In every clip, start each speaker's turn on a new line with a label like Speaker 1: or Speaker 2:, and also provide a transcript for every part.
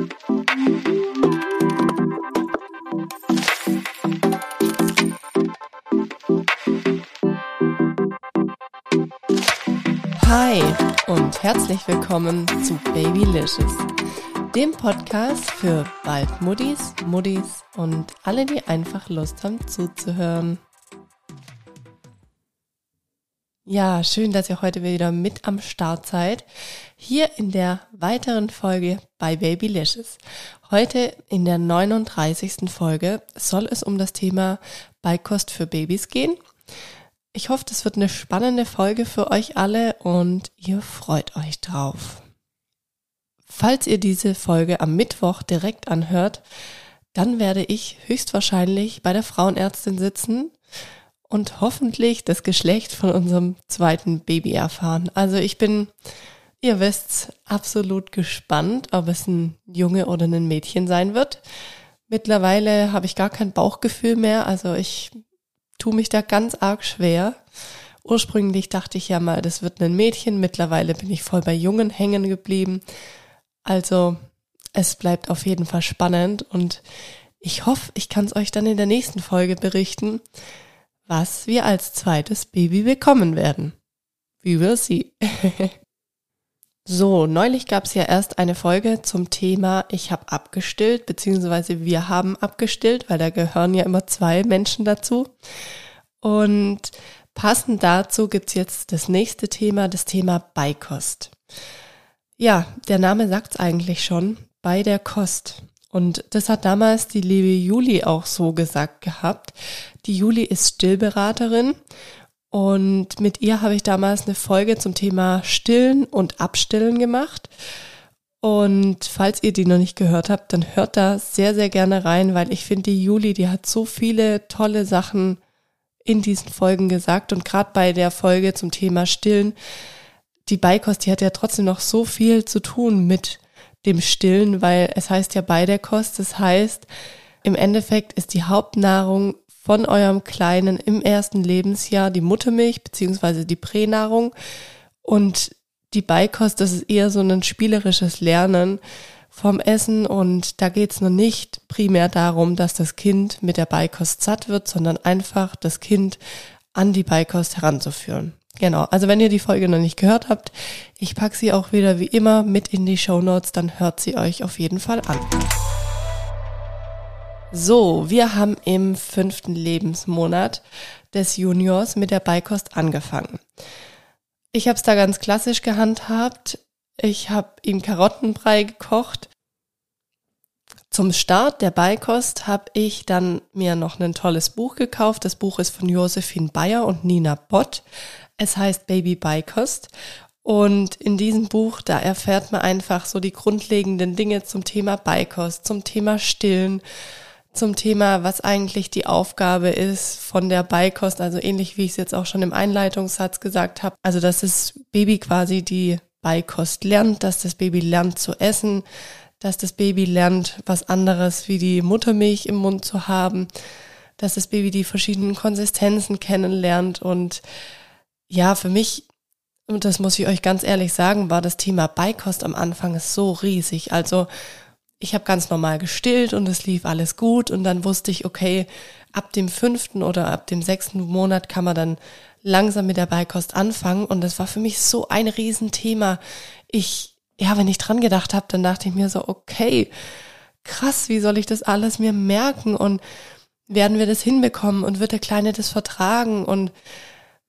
Speaker 1: Hi und herzlich willkommen zu Babylicious, dem Podcast für bald Muddis, Muddis und alle, die einfach Lust haben zuzuhören. Ja, schön, dass ihr heute wieder mit am Start seid. Hier in der weiteren Folge bei Babylicious. Heute in der 39. Folge soll es um das Thema Beikost für Babys gehen. Ich hoffe, das wird eine spannende Folge für euch alle und ihr freut euch drauf. Falls ihr diese Folge am Mittwoch direkt anhört, dann werde ich höchstwahrscheinlich bei der Frauenärztin sitzen und hoffentlich das Geschlecht von unserem zweiten Baby erfahren. Also ich bin, ihr wisst, absolut gespannt, ob es ein Junge oder ein Mädchen sein wird. Mittlerweile habe ich gar kein Bauchgefühl mehr, also ich tue mich da ganz arg schwer. Ursprünglich dachte ich ja mal, das wird ein Mädchen. Mittlerweile bin ich voll bei Jungen hängen geblieben. Also es bleibt auf jeden Fall spannend und ich hoffe, ich kann es euch dann in der nächsten Folge berichten, was wir als zweites Baby bekommen werden. Wie wir sie. so, neulich gab es ja erst eine Folge zum Thema Ich habe abgestillt, beziehungsweise wir haben abgestillt, weil da gehören ja immer zwei Menschen dazu. Und passend dazu gibt's jetzt das nächste Thema, das Thema Beikost. Ja, der Name sagt's eigentlich schon, bei der Kost. Und das hat damals die liebe Juli auch so gesagt gehabt. Die Juli ist Stillberaterin und mit ihr habe ich damals eine Folge zum Thema Stillen und Abstillen gemacht. Und falls ihr die noch nicht gehört habt, dann hört da sehr, sehr gerne rein, weil ich finde, die Juli, die hat so viele tolle Sachen in diesen Folgen gesagt und gerade bei der Folge zum Thema Stillen, die Beikost, die hat ja trotzdem noch so viel zu tun mit dem Stillen, weil es heißt ja bei der Kost, das heißt, im Endeffekt ist die Hauptnahrung von eurem Kleinen im ersten Lebensjahr die Muttermilch beziehungsweise die Pränahrung und die Beikost, das ist eher so ein spielerisches Lernen, vom Essen und da geht es noch nicht primär darum, dass das Kind mit der Beikost satt wird, sondern einfach das Kind an die Beikost heranzuführen. Genau, also wenn ihr die Folge noch nicht gehört habt, ich packe sie auch wieder wie immer mit in die Show Notes, dann hört sie euch auf jeden Fall an. So, wir haben im fünften Lebensmonat des Juniors mit der Beikost angefangen. Ich habe es da ganz klassisch gehandhabt. Ich habe ihm Karottenbrei gekocht. Zum Start der Beikost habe ich dann mir noch ein tolles Buch gekauft. Das Buch ist von Josephine Bayer und Nina Bott. Es heißt Baby Beikost. Und in diesem Buch, da erfährt man einfach so die grundlegenden Dinge zum Thema Beikost, zum Thema Stillen, zum Thema, was eigentlich die Aufgabe ist von der Beikost, also ähnlich wie ich es jetzt auch schon im Einleitungssatz gesagt habe. Also, dass das Baby quasi die Beikost lernt, dass das Baby lernt zu essen, dass das Baby lernt, was anderes wie die Muttermilch im Mund zu haben, dass das Baby die verschiedenen Konsistenzen kennenlernt und ja, für mich, und das muss ich euch ganz ehrlich sagen, war das Thema Beikost am Anfang so riesig. Also ich habe ganz normal gestillt und es lief alles gut. Und dann wusste ich, okay, ab dem fünften oder ab dem sechsten Monat kann man dann langsam mit der Beikost anfangen. Und das war für mich so ein Riesenthema. Ich, ja, wenn ich dran gedacht habe, dann dachte ich mir so, okay, krass, wie soll ich das alles mir merken? Und werden wir das hinbekommen? Und wird der Kleine das vertragen? Und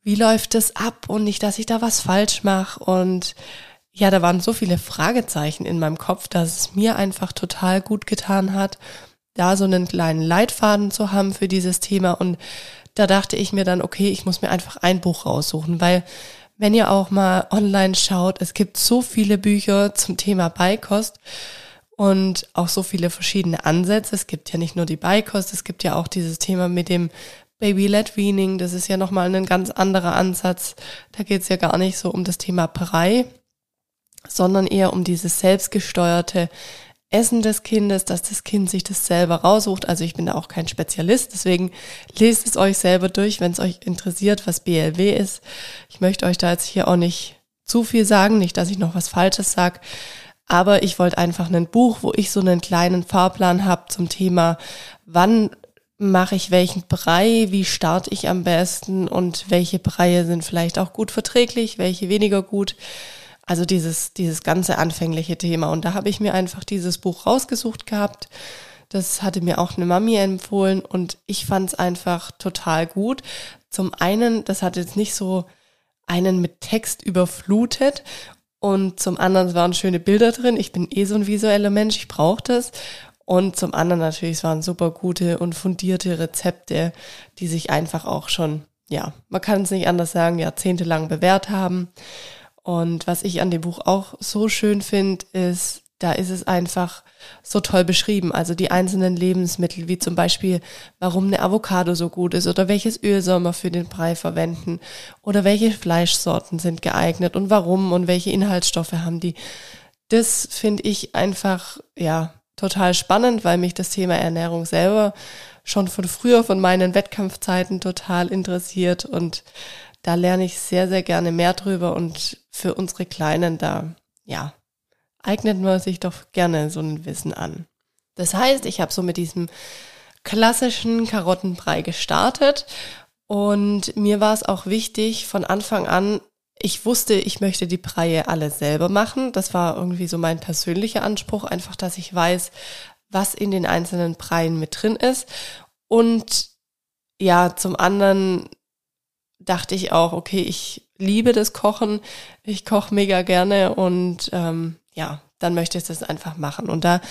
Speaker 1: wie läuft das ab? Und nicht, dass ich da was falsch mache und ja, da waren so viele Fragezeichen in meinem Kopf, dass es mir einfach total gut getan hat, da so einen kleinen Leitfaden zu haben für dieses Thema und da dachte ich mir dann, okay, ich muss mir einfach ein Buch raussuchen, weil wenn ihr auch mal online schaut, es gibt so viele Bücher zum Thema Beikost und auch so viele verschiedene Ansätze. Es gibt ja nicht nur die Beikost, es gibt ja auch dieses Thema mit dem Baby-led Weaning. Das ist ja nochmal ein ganz anderer Ansatz. Da geht es ja gar nicht so um das Thema Brei, sondern eher um dieses selbstgesteuerte Essen des Kindes, dass das Kind sich das selber raussucht. Also ich bin da auch kein Spezialist, deswegen lest es euch selber durch, wenn es euch interessiert, was BLW ist. Ich möchte euch da jetzt hier auch nicht zu viel sagen, nicht, dass ich noch was Falsches sage. Aber ich wollte einfach ein Buch, wo ich so einen kleinen Fahrplan habe zum Thema, wann mache ich welchen Brei, wie starte ich am besten und welche Breie sind vielleicht auch gut verträglich, welche weniger gut. Also dieses, dieses ganze anfängliche Thema. Und da habe ich mir einfach dieses Buch rausgesucht gehabt. Das hatte mir auch eine Mami empfohlen und ich fand es einfach total gut. Zum einen, das hat jetzt nicht so einen mit Text überflutet und zum anderen waren schöne Bilder drin. Ich bin eh so ein visueller Mensch, ich brauche das. Und zum anderen natürlich, es waren super gute und fundierte Rezepte, die sich einfach auch schon, ja, man kann es nicht anders sagen, jahrzehntelang bewährt haben. Und was ich an dem Buch auch so schön finde, ist, da ist es einfach so toll beschrieben. Also die einzelnen Lebensmittel, wie zum Beispiel, warum eine Avocado so gut ist oder welches Öl soll man für den Brei verwenden oder welche Fleischsorten sind geeignet und warum und welche Inhaltsstoffe haben die. Das finde ich einfach, ja, total spannend, weil mich das Thema Ernährung selber schon von früher, von meinen Wettkampfzeiten total interessiert und da lerne ich sehr, sehr gerne mehr drüber und für unsere Kleinen da, ja, eignet man sich doch gerne so ein Wissen an. Das heißt, ich habe so mit diesem klassischen Karottenbrei gestartet und mir war es auch wichtig von Anfang an, ich wusste, ich möchte die Breie alle selber machen. Das war irgendwie so mein persönlicher Anspruch, einfach, dass ich weiß, was in den einzelnen Breien mit drin ist. Und ja, zum anderen dachte ich auch, okay, ich liebe das Kochen, ich koche mega gerne und ähm, ja, dann möchte ich das einfach machen. Und da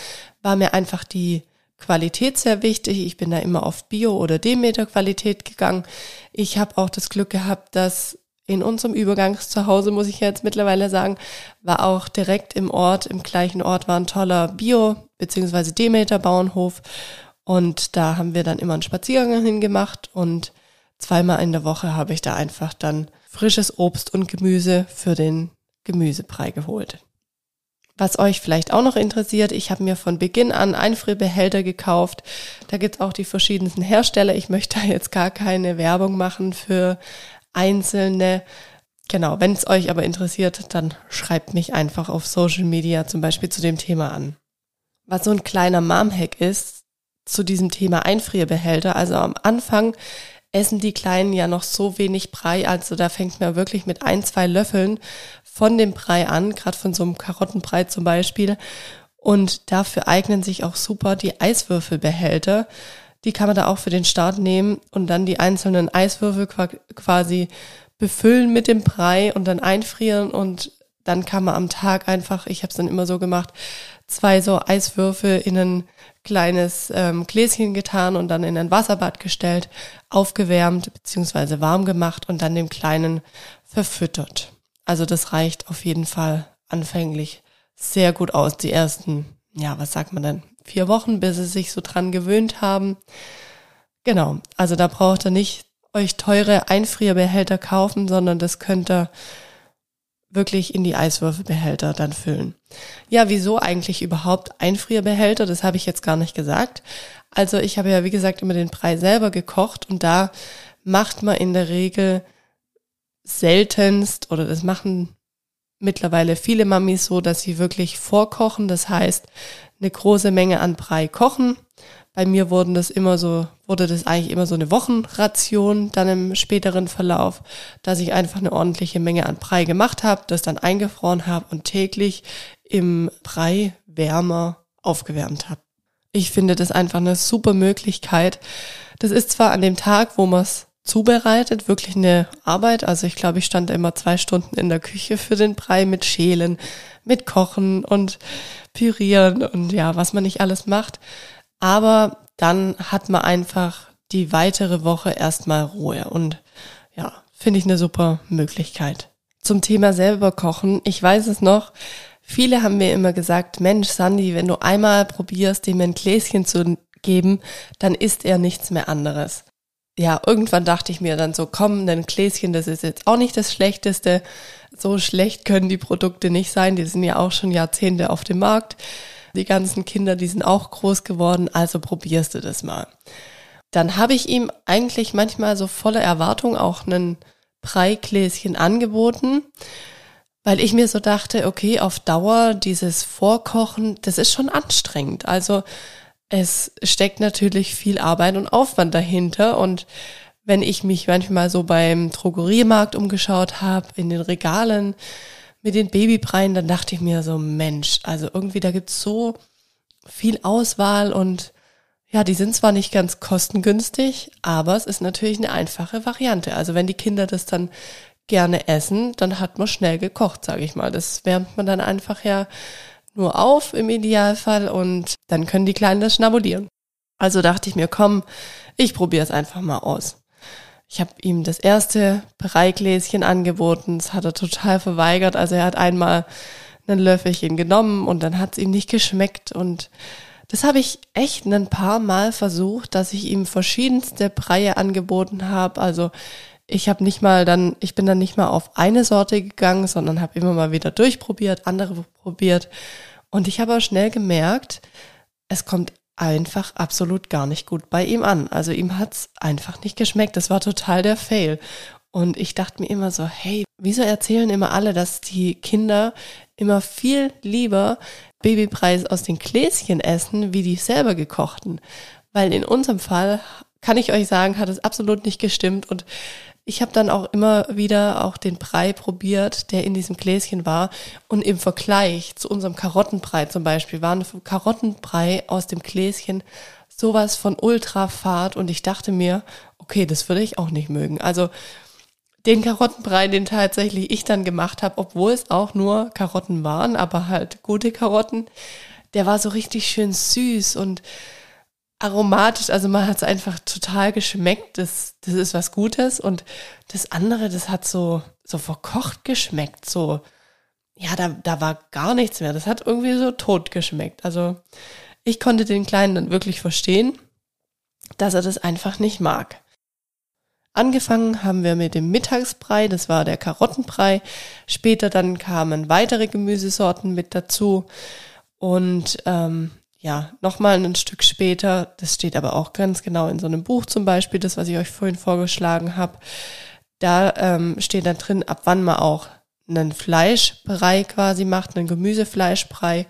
Speaker 1: war mir einfach die Qualität sehr wichtig. Ich bin da immer auf Bio- oder Demeter-Qualität gegangen. Ich habe auch das Glück gehabt, dass in unserem Übergangszuhause, muss ich jetzt mittlerweile sagen, war auch direkt im Ort, im gleichen Ort war ein toller Bio- bzw. Demeter-Bauernhof. Und da haben wir dann immer einen Spaziergang hingemacht und zweimal in der Woche habe ich da einfach dann frisches Obst und Gemüse für den Gemüsebrei geholt. Was euch vielleicht auch noch interessiert, ich habe mir von Beginn an Einfrierbehälter gekauft. Da gibt's auch die verschiedensten Hersteller. Ich möchte da jetzt gar keine Werbung machen für einzelne. Genau, wenn es euch aber interessiert, dann schreibt mich einfach auf Social Media zum Beispiel zu dem Thema an. Was so ein kleiner Mom-Hack ist zu diesem Thema Einfrierbehälter. Also am Anfang essen die Kleinen ja noch so wenig Brei, also da fängt man wirklich mit ein, zwei Löffeln von dem Brei an, gerade von so einem Karottenbrei zum Beispiel. Und dafür eignen sich auch super die Eiswürfelbehälter. Die kann man da auch für den Start nehmen und dann die einzelnen Eiswürfel quasi befüllen mit dem Brei und dann einfrieren und dann kann man am Tag einfach, ich habe es dann immer so gemacht, zwei so Eiswürfel in ein kleines ähm, Gläschen getan und dann in ein Wasserbad gestellt, aufgewärmt beziehungsweise warm gemacht und dann dem Kleinen verfüttert. Also das reicht auf jeden Fall anfänglich sehr gut aus. Die ersten, ja, was sagt man denn, vier Wochen, bis sie sich so dran gewöhnt haben. Genau, also da braucht ihr nicht euch teure Einfrierbehälter kaufen, sondern das könnt ihr wirklich in die Eiswürfelbehälter dann füllen. Ja, wieso eigentlich überhaupt Einfrierbehälter? Das habe ich jetzt gar nicht gesagt. Also ich habe ja, wie gesagt, immer den Brei selber gekocht und da macht man in der Regel seltenst oder das machen mittlerweile viele Mamis so, dass sie wirklich vorkochen. Das heißt, eine große Menge an Brei kochen. Bei mir wurden das immer so, wurde das eigentlich immer so eine Wochenration dann im späteren Verlauf, dass ich einfach eine ordentliche Menge an Brei gemacht habe, das dann eingefroren habe und täglich im Brei wärmer aufgewärmt habe. Ich finde das einfach eine super Möglichkeit. Das ist zwar an dem Tag, wo man es zubereitet, wirklich eine Arbeit. Also ich glaube, ich stand immer zwei Stunden in der Küche für den Brei mit Schälen, mit Kochen und Pürieren und ja, was man nicht alles macht. Aber dann hat man einfach die weitere Woche erstmal Ruhe und ja, finde ich eine super Möglichkeit. Zum Thema selber kochen. Ich weiß es noch. Viele haben mir immer gesagt, Mensch, Sandy, wenn du einmal probierst, dem ein Gläschen zu geben, dann isst er nichts mehr anderes ja, irgendwann dachte ich mir dann so, komm, ein Gläschen, das ist jetzt auch nicht das Schlechteste. So schlecht können die Produkte nicht sein. Die sind ja auch schon Jahrzehnte auf dem Markt. Die ganzen Kinder, die sind auch groß geworden, also probierst du das mal. Dann habe ich ihm eigentlich manchmal so voller Erwartung auch einen Breigläschen angeboten. weil ich mir so dachte, okay, auf Dauer dieses Vorkochen, das ist schon anstrengend. Also es steckt natürlich viel Arbeit und Aufwand dahinter und wenn ich mich manchmal so beim Drogeriemarkt umgeschaut habe, in den Regalen mit den Babybreien, dann dachte ich mir so, Mensch, also irgendwie da gibt's so viel Auswahl und ja, die sind zwar nicht ganz kostengünstig, aber es ist natürlich eine einfache Variante. Also wenn die Kinder das dann gerne essen, dann hat man schnell gekocht, sage ich mal. Das wärmt man dann einfach ja nur auf im Idealfall und dann können die Kleinen das schnabulieren. Also dachte ich mir, komm, ich probiere es einfach mal aus. Ich habe ihm das erste Breigläschen angeboten, das hat er total verweigert. Also er hat einmal ein Löffelchen genommen und dann hat es ihm nicht geschmeckt und das habe ich echt ein paar Mal versucht, dass ich ihm verschiedenste Breie angeboten habe. Also ich habe nicht mal dann, ich bin dann nicht mal auf eine Sorte gegangen, sondern habe immer mal wieder durchprobiert, andere probiert. Und ich habe auch schnell gemerkt, es kommt einfach absolut gar nicht gut bei ihm an. Also ihm hat's einfach nicht geschmeckt. Das war total der Fail. Und ich dachte mir immer so, hey, wieso erzählen immer alle, dass die Kinder immer viel lieber Babypreis aus den Gläschen essen, wie die selber gekochten? Weil in unserem Fall kann ich euch sagen, hat es absolut nicht gestimmt und ich habe dann auch immer wieder auch den Brei probiert, der in diesem Gläschen war. Und im Vergleich zu unserem Karottenbrei zum Beispiel war ein Karottenbrei aus dem Gläschen sowas von Ultrafahrt. Und ich dachte mir, okay, das würde ich auch nicht mögen. Also den Karottenbrei, den tatsächlich ich dann gemacht habe, obwohl es auch nur Karotten waren, aber halt gute Karotten, der war so richtig schön süß und aromatisch, also man hat es einfach total geschmeckt, das, das ist was Gutes und das andere, das hat so, so verkocht geschmeckt, so, ja, da, da war gar nichts mehr, das hat irgendwie so tot geschmeckt, also ich konnte den Kleinen dann wirklich verstehen, dass er das einfach nicht mag. Angefangen haben wir mit dem Mittagsbrei, das war der Karottenbrei. Später dann kamen weitere Gemüsesorten mit dazu. Und ähm, ja, nochmal ein Stück später, das steht aber auch ganz genau in so einem Buch zum Beispiel, das, was ich euch vorhin vorgeschlagen habe, da ähm, steht dann drin, ab wann man auch einen Fleischbrei quasi macht, einen Gemüsefleischbrei.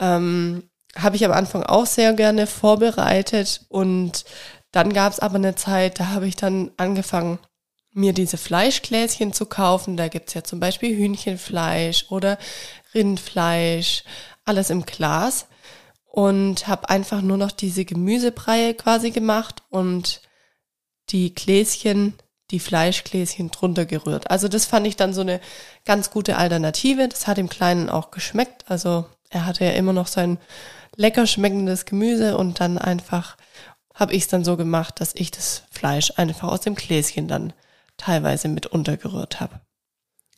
Speaker 1: Ähm, habe ich am Anfang auch sehr gerne vorbereitet und dann gab es aber eine Zeit, da habe ich dann angefangen, mir diese Fleischgläschen zu kaufen. Da gibt's ja zum Beispiel Hühnchenfleisch oder Rindfleisch, alles im Glas und habe einfach nur noch diese Gemüsebreie quasi gemacht und die Gläschen, die Fleischgläschen drunter gerührt. Also das fand ich dann so eine ganz gute Alternative. Das hat dem Kleinen auch geschmeckt. Also er hatte ja immer noch sein lecker schmeckendes Gemüse und dann einfach habe ich es dann so gemacht, dass ich das Fleisch einfach aus dem Gläschen dann teilweise mit untergerührt habe.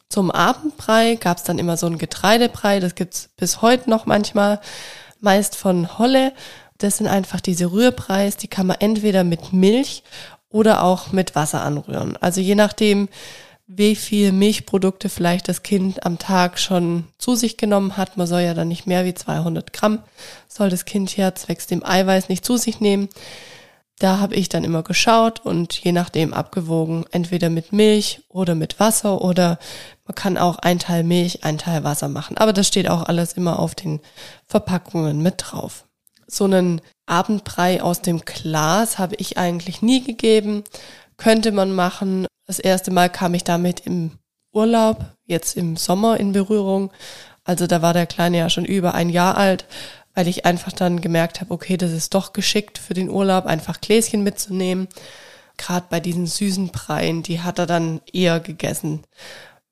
Speaker 1: Zum Abendbrei gab es dann immer so ein Getreidebrei, das gibt's bis heute noch manchmal meist von Holle. Das sind einfach diese Rührpreis, die kann man entweder mit Milch oder auch mit Wasser anrühren. Also je nachdem, wie viel Milchprodukte vielleicht das Kind am Tag schon zu sich genommen hat. Man soll ja dann nicht mehr wie 200 Gramm, soll das Kind ja zwecks dem Eiweiß nicht zu sich nehmen. Da habe ich dann immer geschaut und je nachdem abgewogen, entweder mit Milch oder mit Wasser oder man kann auch ein Teil Milch, ein Teil Wasser machen. Aber das steht auch alles immer auf den Verpackungen mit drauf. So einen Abendbrei aus dem Glas habe ich eigentlich nie gegeben. Könnte man machen. Das erste Mal kam ich damit im Urlaub, jetzt im Sommer in Berührung. Also da war der Kleine ja schon über ein Jahr alt weil ich einfach dann gemerkt habe, okay, das ist doch geschickt für den Urlaub, einfach Gläschen mitzunehmen. Gerade bei diesen süßen Breien, die hat er dann eher gegessen,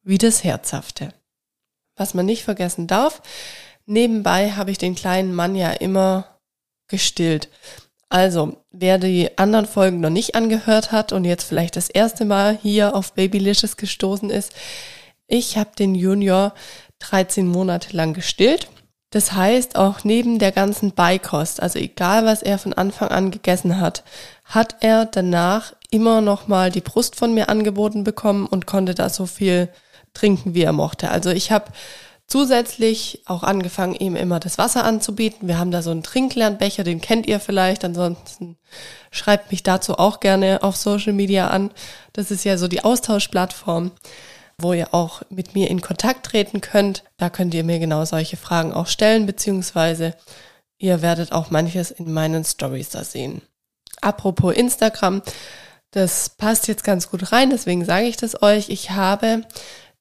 Speaker 1: wie das Herzhafte. Was man nicht vergessen darf, nebenbei habe ich den kleinen Mann ja immer gestillt. Also, wer die anderen Folgen noch nicht angehört hat und jetzt vielleicht das erste Mal hier auf Babylicious gestoßen ist, ich habe den Junior 13 Monate lang gestillt das heißt, auch neben der ganzen Beikost, also egal was er von Anfang an gegessen hat, hat er danach immer noch mal die Brust von mir angeboten bekommen und konnte da so viel trinken, wie er mochte. Also ich habe zusätzlich auch angefangen, ihm immer das Wasser anzubieten. Wir haben da so einen Trinklernbecher, den kennt ihr vielleicht. Ansonsten schreibt mich dazu auch gerne auf Social Media an. Das ist ja so die Austauschplattform. wo ihr auch mit mir in Kontakt treten könnt. Da könnt ihr mir genau solche Fragen auch stellen, beziehungsweise ihr werdet auch manches in meinen Stories da sehen. Apropos Instagram, das passt jetzt ganz gut rein, deswegen sage ich das euch. Ich habe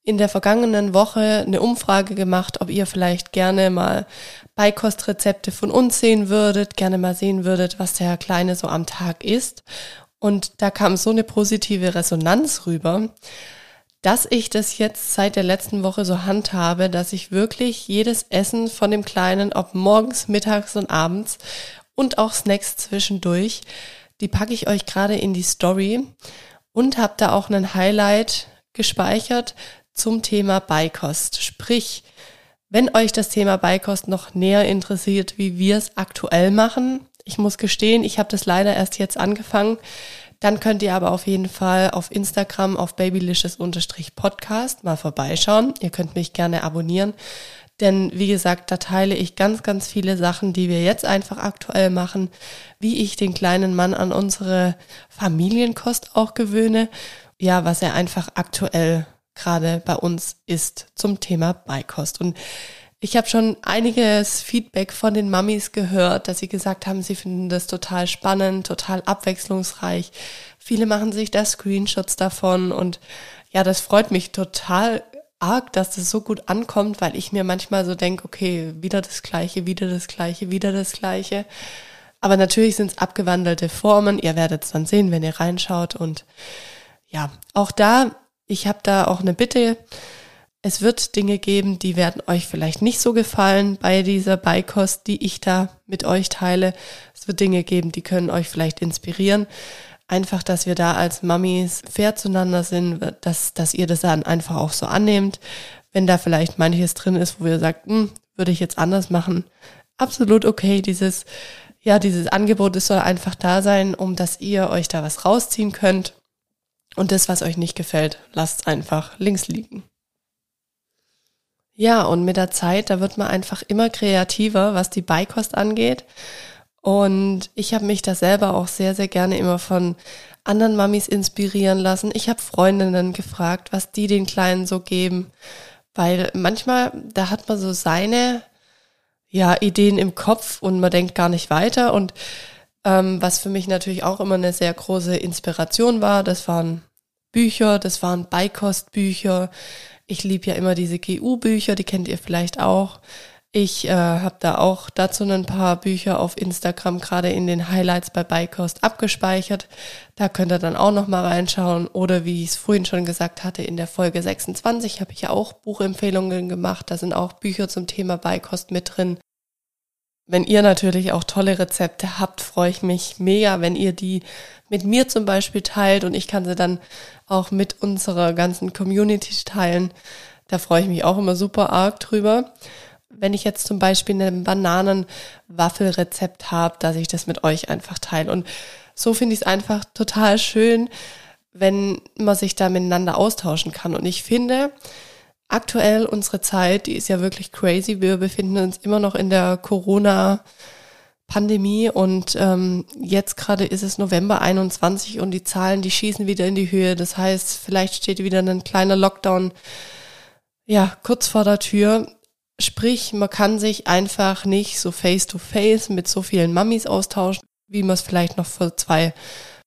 Speaker 1: in der vergangenen Woche eine Umfrage gemacht, ob ihr vielleicht gerne mal Beikostrezepte von uns sehen würdet, gerne mal sehen würdet, was der Kleine so am Tag isst. Und da kam so eine positive Resonanz rüber, dass ich das jetzt seit der letzten Woche so handhabe, dass ich wirklich jedes Essen von dem Kleinen, ob morgens, mittags und abends und auch Snacks zwischendurch, die packe ich euch gerade in die Story und habe da auch einen Highlight gespeichert zum Thema Beikost. Sprich, wenn euch das Thema Beikost noch näher interessiert, wie wir es aktuell machen, ich muss gestehen, ich habe das leider erst jetzt angefangen, dann könnt ihr aber auf jeden Fall auf Instagram auf babylicious-podcast mal vorbeischauen. Ihr könnt mich gerne abonnieren. Denn wie gesagt, da teile ich ganz, ganz viele Sachen, die wir jetzt einfach aktuell machen, wie ich den kleinen Mann an unsere Familienkost auch gewöhne. Ja, was er einfach aktuell gerade bei uns ist zum Thema Beikost. Und ich habe schon einiges Feedback von den Mamis gehört, dass sie gesagt haben, sie finden das total spannend, total abwechslungsreich. Viele machen sich da Screenshots davon und ja, das freut mich total arg, dass das so gut ankommt, weil ich mir manchmal so denke, okay, wieder das Gleiche, wieder das Gleiche, wieder das Gleiche. Aber natürlich sind es abgewandelte Formen. Ihr werdet es dann sehen, wenn ihr reinschaut. Und ja, auch da ich habe da auch eine Bitte. Es wird Dinge geben, die werden euch vielleicht nicht so gefallen bei dieser Beikost, die ich da mit euch teile. Es wird Dinge geben, die können euch vielleicht inspirieren. Einfach, dass wir da als Mamis fair zueinander sind, dass, dass ihr das dann einfach auch so annehmt. Wenn da vielleicht manches drin ist, wo ihr sagt, hm, würde ich jetzt anders machen. Absolut okay. Dieses, ja, dieses Angebot, es soll einfach da sein, um dass ihr euch da was rausziehen könnt und das, was euch nicht gefällt, lasst einfach links liegen. Ja, und mit der Zeit, da wird man einfach immer kreativer, was die Beikost angeht. Und ich habe mich da selber auch sehr, sehr gerne immer von anderen Mamis inspirieren lassen. Ich habe Freundinnen gefragt, was die den Kleinen so geben. Weil manchmal, da hat man so seine ja, Ideen im Kopf und man denkt gar nicht weiter. Und ähm, was für mich natürlich auch immer eine sehr große Inspiration war, das waren Bücher, das waren Beikostbücher. Ich liebe ja immer diese GU-Bücher, die kennt ihr vielleicht auch. Ich äh, habe da auch dazu ein paar Bücher auf Instagram gerade in den Highlights bei Beikost abgespeichert. Da könnt ihr dann auch noch mal reinschauen. Oder wie ich es vorhin schon gesagt hatte, in der Folge 26 habe ich ja auch Buchempfehlungen gemacht. Da sind auch Bücher zum Thema Beikost mit drin. Wenn ihr natürlich auch tolle Rezepte habt, freue ich mich mega, wenn ihr die mit mir zum Beispiel teilt und ich kann sie dann auch mit unserer ganzen Community teilen. Da freue ich mich auch immer super arg drüber. Wenn ich jetzt zum Beispiel ein Bananenwaffelrezept habe, dass ich das mit euch einfach teile. Und so finde ich es einfach total schön, wenn man sich da miteinander austauschen kann. Und ich finde, aktuell unsere Zeit, die ist ja wirklich crazy. Wir befinden uns immer noch in der Corona- Pandemie und ähm, jetzt gerade ist es November 21 und die Zahlen, die schießen wieder in die Höhe. Das heißt, vielleicht steht wieder ein kleiner Lockdown ja kurz vor der Tür. Sprich, man kann sich einfach nicht so face to face mit so vielen Mamis austauschen, wie man es vielleicht noch vor zwei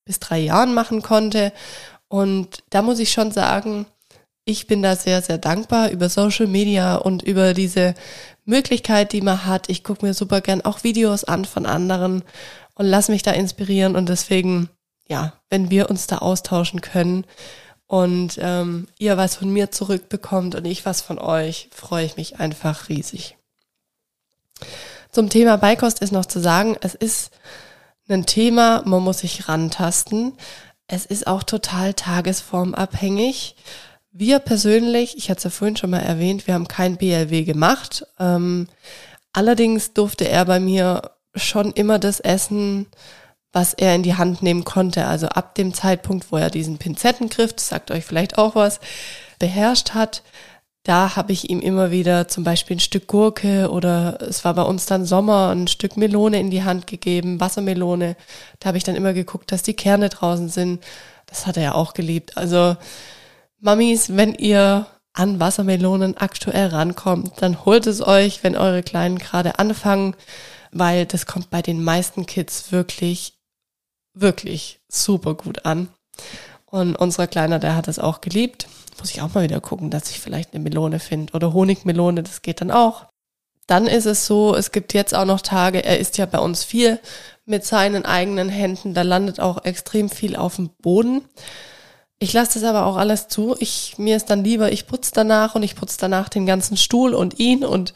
Speaker 1: bis drei Jahren machen konnte. Und da muss ich schon sagen, ich bin da sehr, sehr dankbar über Social Media und über diese Möglichkeit, die man hat. Ich gucke mir super gern auch Videos an von anderen und lass mich da inspirieren. Und deswegen, ja, wenn wir uns da austauschen können und ähm, ihr was von mir zurückbekommt und ich was von euch, freue ich mich einfach riesig. Zum Thema Beikost ist noch zu sagen, es ist ein Thema, man muss sich rantasten. Es ist auch total tagesformabhängig. Wir persönlich, ich hatte es ja vorhin schon mal erwähnt, wir haben kein BLW gemacht. Ähm, allerdings durfte er bei mir schon immer das essen, was er in die Hand nehmen konnte. Also ab dem Zeitpunkt, wo er diesen Pinzettengriff, das sagt euch vielleicht auch was, beherrscht hat, da habe ich ihm immer wieder zum Beispiel ein Stück Gurke oder es war bei uns dann Sommer, ein Stück Melone in die Hand gegeben, Wassermelone. Da habe ich dann immer geguckt, dass die Kerne draußen sind. Das hat er ja auch geliebt. Also Mamis, wenn ihr an Wassermelonen aktuell rankommt, dann holt es euch, wenn eure Kleinen gerade anfangen, weil das kommt bei den meisten Kids wirklich, wirklich super gut an. Und unser Kleiner, der hat es auch geliebt. Muss ich auch mal wieder gucken, dass ich vielleicht eine Melone finde oder Honigmelone, das geht dann auch. Dann ist es so, es gibt jetzt auch noch Tage, er isst ja bei uns viel mit seinen eigenen Händen, da landet auch extrem viel auf dem Boden. Ich lasse das aber auch alles zu. Ich, mir ist dann lieber, ich putze danach und ich putze danach den ganzen Stuhl und ihn und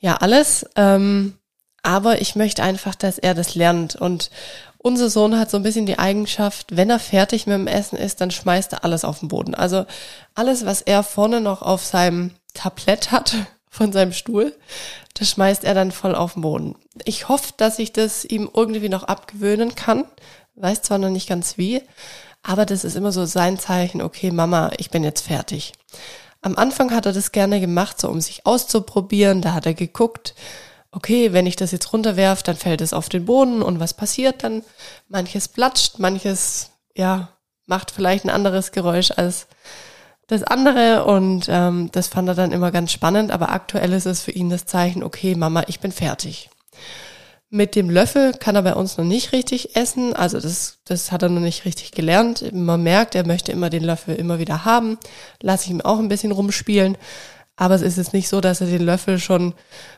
Speaker 1: ja, alles. Ähm, aber ich möchte einfach, dass er das lernt. Und unser Sohn hat so ein bisschen die Eigenschaft, wenn er fertig mit dem Essen ist, dann schmeißt er alles auf den Boden. Also alles, was er vorne noch auf seinem Tablett hat, von seinem Stuhl, das schmeißt er dann voll auf den Boden. Ich hoffe, dass ich das ihm irgendwie noch abgewöhnen kann. Weiß zwar noch nicht ganz wie, aber das ist immer so sein Zeichen, okay, Mama, ich bin jetzt fertig. Am Anfang hat er das gerne gemacht, so um sich auszuprobieren. Da hat er geguckt, okay, wenn ich das jetzt runterwerf, dann fällt es auf den Boden und was passiert dann? Manches platscht, manches, ja, macht vielleicht ein anderes Geräusch als das andere und ähm, das fand er dann immer ganz spannend, aber aktuell ist es für ihn das Zeichen, okay, Mama, ich bin fertig. Mit dem Löffel kann er bei uns noch nicht richtig essen, also das, das hat er noch nicht richtig gelernt. Man merkt, er möchte immer den Löffel immer wieder haben, lasse ich ihm auch ein bisschen rumspielen, aber es ist jetzt nicht so, dass er den Löffel schon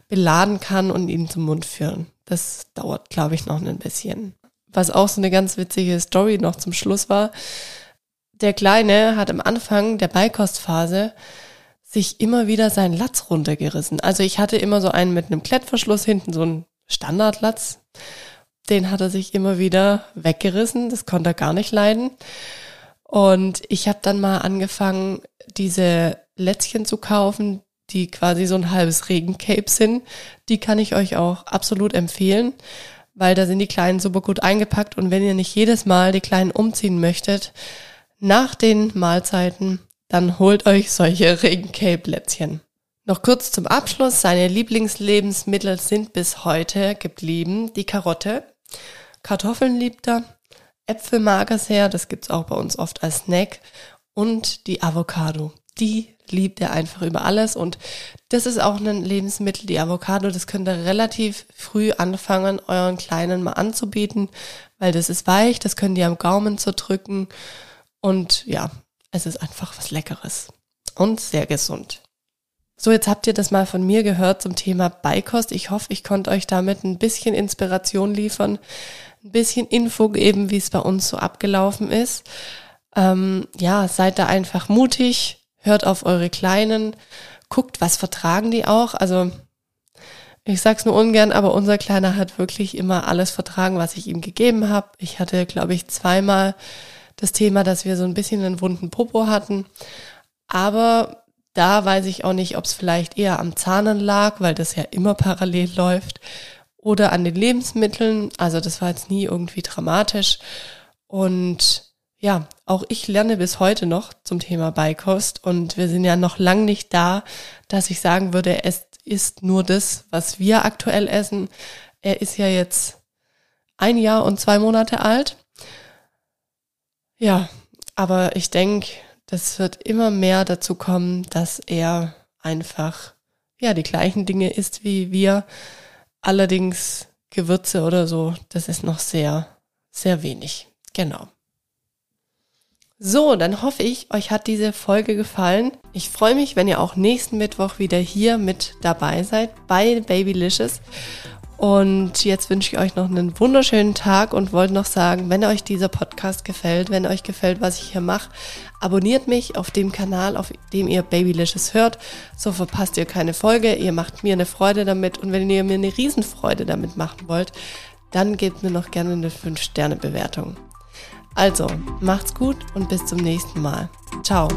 Speaker 1: beladen kann und ihn zum Mund führen. Das dauert, glaube ich, noch ein bisschen. Was auch so eine ganz witzige Story noch zum Schluss war, der Kleine hat am Anfang der Beikostphase sich immer wieder seinen Latz runtergerissen. Also ich hatte immer so einen mit einem Klettverschluss hinten, so einen Standardlatz. Den hat er sich immer wieder weggerissen. Das konnte er gar nicht leiden. Und ich habe dann mal angefangen, diese Lätzchen zu kaufen, die quasi so ein halbes Regencape sind. Die kann ich euch auch absolut empfehlen, weil da sind die Kleinen super gut eingepackt. Und wenn ihr nicht jedes Mal die Kleinen umziehen möchtet, nach den Mahlzeiten, dann holt euch solche Regencape-Lätzchen. Noch kurz zum Abschluss. Seine Lieblingslebensmittel sind bis heute geblieben die Karotte. Kartoffeln liebt er. Äpfel mag er sehr, das gibt's auch bei uns oft als Snack. Und die Avocado. Die liebt er einfach über alles. Und das ist auch ein Lebensmittel, die Avocado, das könnt ihr relativ früh anfangen, euren Kleinen mal anzubieten, weil das ist weich, das könnt ihr am Gaumen zerdrücken. Und ja, es ist einfach was Leckeres und sehr gesund. So, jetzt habt ihr das mal von mir gehört zum Thema Beikost. Ich hoffe, ich konnte euch damit ein bisschen Inspiration liefern, ein bisschen Info geben, wie es bei uns so abgelaufen ist. Ähm, ja, seid da einfach mutig, hört auf eure Kleinen, guckt, was vertragen die auch. Also ich sag's nur ungern, aber unser Kleiner hat wirklich immer alles vertragen, was ich ihm gegeben habe. Ich hatte, glaube ich, zweimal das Thema, dass wir so ein bisschen einen wunden Popo hatten. Aber da weiß ich auch nicht, ob es vielleicht eher am Zahnen lag, weil das ja immer parallel läuft, oder an den Lebensmitteln. Also das war jetzt nie irgendwie dramatisch. Und ja, auch ich lerne bis heute noch zum Thema Beikost und wir sind ja noch lang nicht da, dass ich sagen würde, es ist nur das, was wir aktuell essen. Er ist ja jetzt ein Jahr und zwei Monate alt ja, aber ich denke, das wird immer mehr dazu kommen, dass er einfach ja die gleichen Dinge isst wie wir. Allerdings Gewürze oder so, das ist noch sehr, sehr wenig. Genau. So, dann hoffe ich, euch hat diese Folge gefallen. Ich freue mich, wenn ihr auch nächsten Mittwoch wieder hier mit dabei seid bei Babylicious. Und jetzt wünsche ich euch noch einen wunderschönen Tag und wollte noch sagen, wenn euch dieser Podcast gefällt, wenn euch gefällt, was ich hier mache, abonniert mich auf dem Kanal, auf dem ihr Babylicious hört. So verpasst ihr keine Folge. Ihr macht mir eine Freude damit. Und wenn ihr mir eine Riesenfreude damit machen wollt, dann gebt mir noch gerne eine 5-Sterne-Bewertung. Also, macht's gut und bis zum nächsten Mal. Ciao.